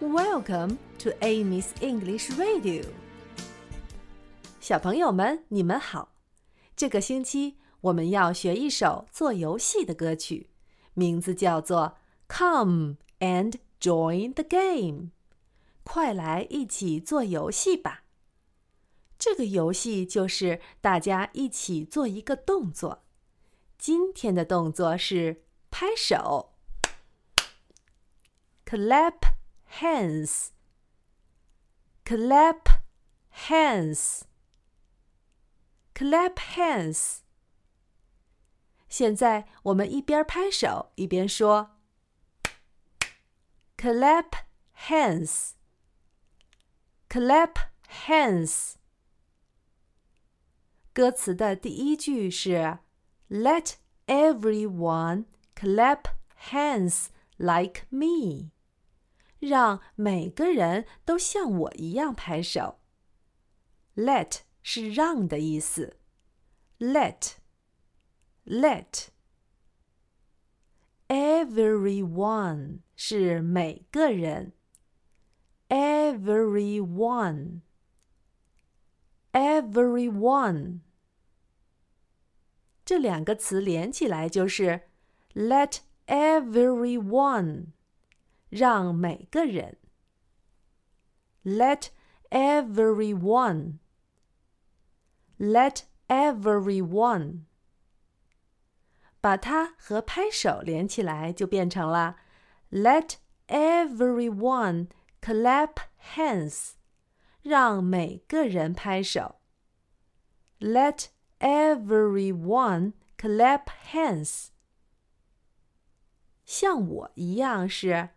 Welcome to Amy's English Radio。小朋友们，你们好！这个星期我们要学一首做游戏的歌曲，名字叫做《Come and Join the Game》。快来一起做游戏吧！这个游戏就是大家一起做一个动作。今天的动作是拍手，clap。hands clap hands clap hands 现在我们一边拍手一边说 clap hands clap hands 歌词的第一句是 let everyone clap hands like me 让每个人都像我一样拍手。Let 是让的意思。Let，let。Everyone 是每个人。Everyone，everyone。这两个词连起来就是 Let everyone。让每个人。Let everyone. Let everyone. 把它和拍手连起来，就变成了 Let everyone clap hands. 让每个人拍手。Let everyone clap hands. 像我一样是。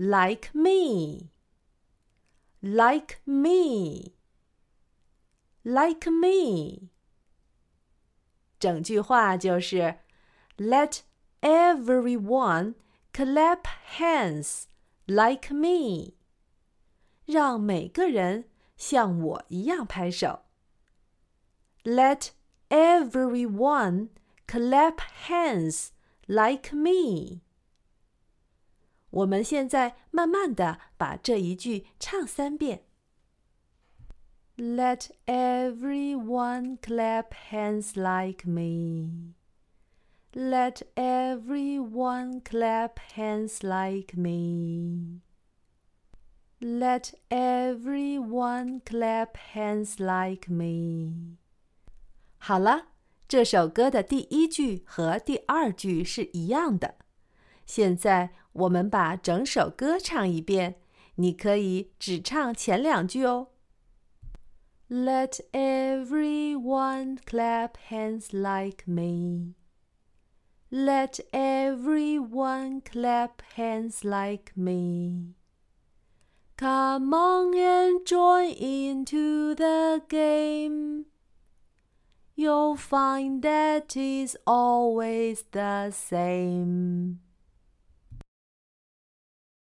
like me, like me, like me。整句话就是 Let everyone clap hands like me。让每个人像我一样拍手。Let everyone clap hands like me。 我们现在慢慢的把这一句唱三遍。Let everyone clap hands like me. Let everyone clap hands like me. Let everyone clap hands like me. 好了，这首歌的第一句和第二句是一样的。现在我们把整首歌唱一遍，你可以只唱前两句哦。Let everyone clap hands like me. Let everyone clap hands like me. Come on and join into the game. You'll find that it's always the same.